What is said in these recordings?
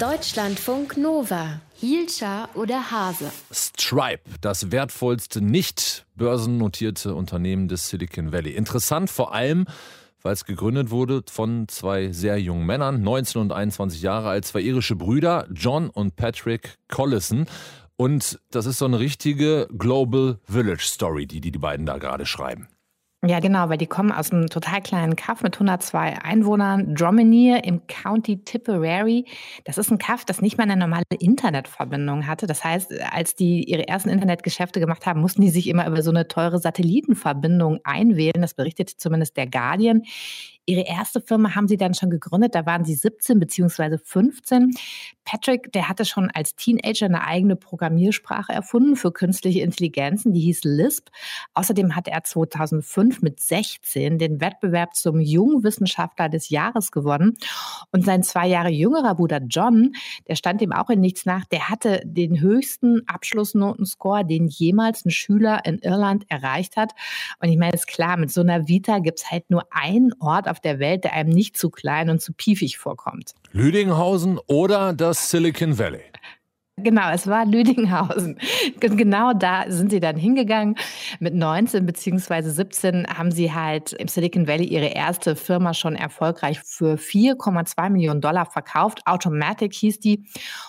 Deutschlandfunk Nova. Hielscher oder Hase? Stripe, das wertvollste nicht börsennotierte Unternehmen des Silicon Valley. Interessant vor allem, weil es gegründet wurde von zwei sehr jungen Männern, 19 und 21 Jahre alt, zwei irische Brüder, John und Patrick Collison. Und das ist so eine richtige Global Village Story, die die, die beiden da gerade schreiben. Ja, genau, weil die kommen aus einem total kleinen Kaff mit 102 Einwohnern, Dromenier im County Tipperary. Das ist ein Kaff, das nicht mal eine normale Internetverbindung hatte. Das heißt, als die ihre ersten Internetgeschäfte gemacht haben, mussten die sich immer über so eine teure Satellitenverbindung einwählen. Das berichtete zumindest der Guardian. Ihre erste Firma haben Sie dann schon gegründet, da waren Sie 17 bzw. 15. Patrick, der hatte schon als Teenager eine eigene Programmiersprache erfunden für künstliche Intelligenzen, die hieß Lisp. Außerdem hat er 2005 mit 16 den Wettbewerb zum Jungwissenschaftler des Jahres gewonnen. Und sein zwei Jahre jüngerer Bruder John, der stand ihm auch in nichts nach, der hatte den höchsten Abschlussnotenscore, den jemals ein Schüler in Irland erreicht hat. Und ich meine, ist klar, mit so einer Vita gibt es halt nur einen Ort auf der Welt, der einem nicht zu klein und zu piefig vorkommt. Lüdinghausen oder das Silicon Valley? Genau, es war Lüdinghausen. Genau da sind sie dann hingegangen. Mit 19 bzw. 17 haben sie halt im Silicon Valley ihre erste Firma schon erfolgreich für 4,2 Millionen Dollar verkauft. Automatic hieß die.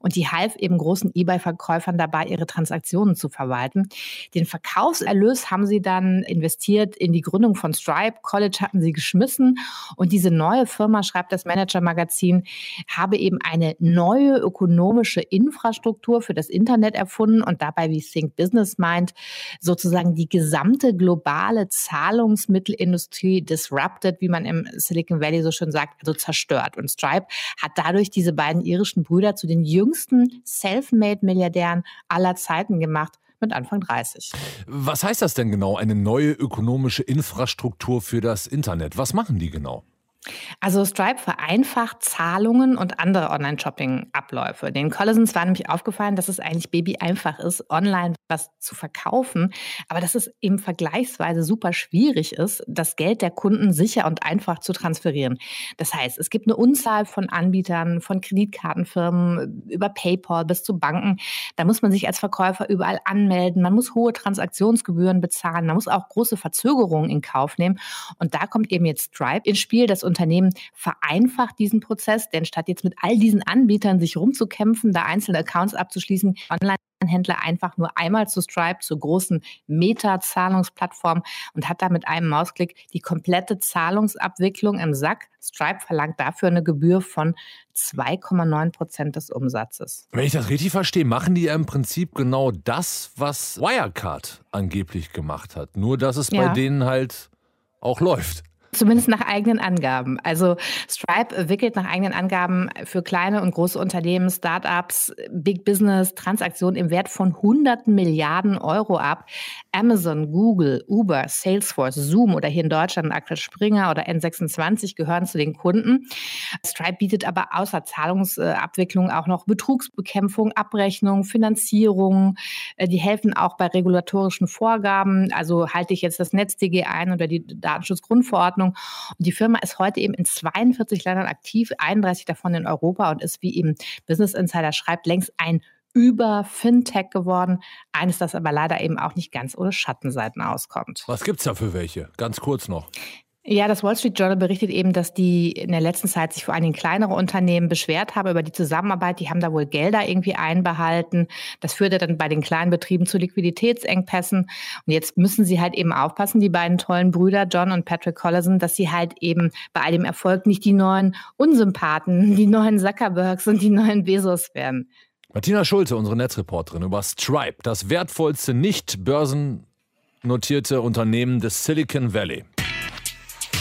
Und die half eben großen eBay-Verkäufern dabei, ihre Transaktionen zu verwalten. Den Verkaufserlös haben sie dann investiert in die Gründung von Stripe. College hatten sie geschmissen. Und diese neue Firma, schreibt das Manager-Magazin, habe eben eine neue ökonomische Infrastruktur Infrastruktur für das Internet erfunden und dabei, wie Think Business meint, sozusagen die gesamte globale Zahlungsmittelindustrie disrupted, wie man im Silicon Valley so schön sagt, also zerstört. Und Stripe hat dadurch diese beiden irischen Brüder zu den jüngsten Self-Made-Milliardären aller Zeiten gemacht mit Anfang 30. Was heißt das denn genau, eine neue ökonomische Infrastruktur für das Internet? Was machen die genau? Also Stripe vereinfacht Zahlungen und andere Online-Shopping-Abläufe. Den Collisons war nämlich aufgefallen, dass es eigentlich baby einfach ist, online was zu verkaufen, aber dass es eben vergleichsweise super schwierig ist, das Geld der Kunden sicher und einfach zu transferieren. Das heißt, es gibt eine Unzahl von Anbietern, von Kreditkartenfirmen über PayPal bis zu Banken. Da muss man sich als Verkäufer überall anmelden. Man muss hohe Transaktionsgebühren bezahlen. Man muss auch große Verzögerungen in Kauf nehmen. Und da kommt eben jetzt Stripe ins Spiel, das Unternehmen vereinfacht diesen Prozess, denn statt jetzt mit all diesen Anbietern sich rumzukämpfen, da einzelne Accounts abzuschließen, online Händler einfach nur einmal zu Stripe, zur großen Meta-Zahlungsplattform und hat da mit einem Mausklick die komplette Zahlungsabwicklung im Sack. Stripe verlangt dafür eine Gebühr von 2,9 Prozent des Umsatzes. Wenn ich das richtig verstehe, machen die ja im Prinzip genau das, was Wirecard angeblich gemacht hat. Nur, dass es ja. bei denen halt auch läuft. Zumindest nach eigenen Angaben. Also Stripe wickelt nach eigenen Angaben für kleine und große Unternehmen, Startups, Big Business Transaktionen im Wert von hunderten Milliarden Euro ab. Amazon, Google, Uber, Salesforce, Zoom oder hier in Deutschland Axel Springer oder N26 gehören zu den Kunden. Stripe bietet aber außer Zahlungsabwicklung auch noch Betrugsbekämpfung, Abrechnung, Finanzierung. Äh, die helfen auch bei regulatorischen Vorgaben. Also halte ich jetzt das NetzDG ein oder die Datenschutzgrundverordnung Ordnung. Und die Firma ist heute eben in 42 Ländern aktiv, 31 davon in Europa und ist, wie eben Business Insider schreibt, längst ein über Fintech geworden. Eines, das aber leider eben auch nicht ganz ohne Schattenseiten auskommt. Was gibt es da für welche? Ganz kurz noch. Ja, das Wall Street Journal berichtet eben, dass die in der letzten Zeit sich vor allen Dingen kleinere Unternehmen beschwert haben über die Zusammenarbeit. Die haben da wohl Gelder irgendwie einbehalten. Das führte dann bei den kleinen Betrieben zu Liquiditätsengpässen. Und jetzt müssen sie halt eben aufpassen, die beiden tollen Brüder John und Patrick Collison, dass sie halt eben bei all dem Erfolg nicht die neuen Unsympathen, die neuen Zuckerbergs und die neuen Bezos werden. Martina Schulze, unsere Netzreporterin über Stripe, das wertvollste nicht börsennotierte Unternehmen des Silicon Valley.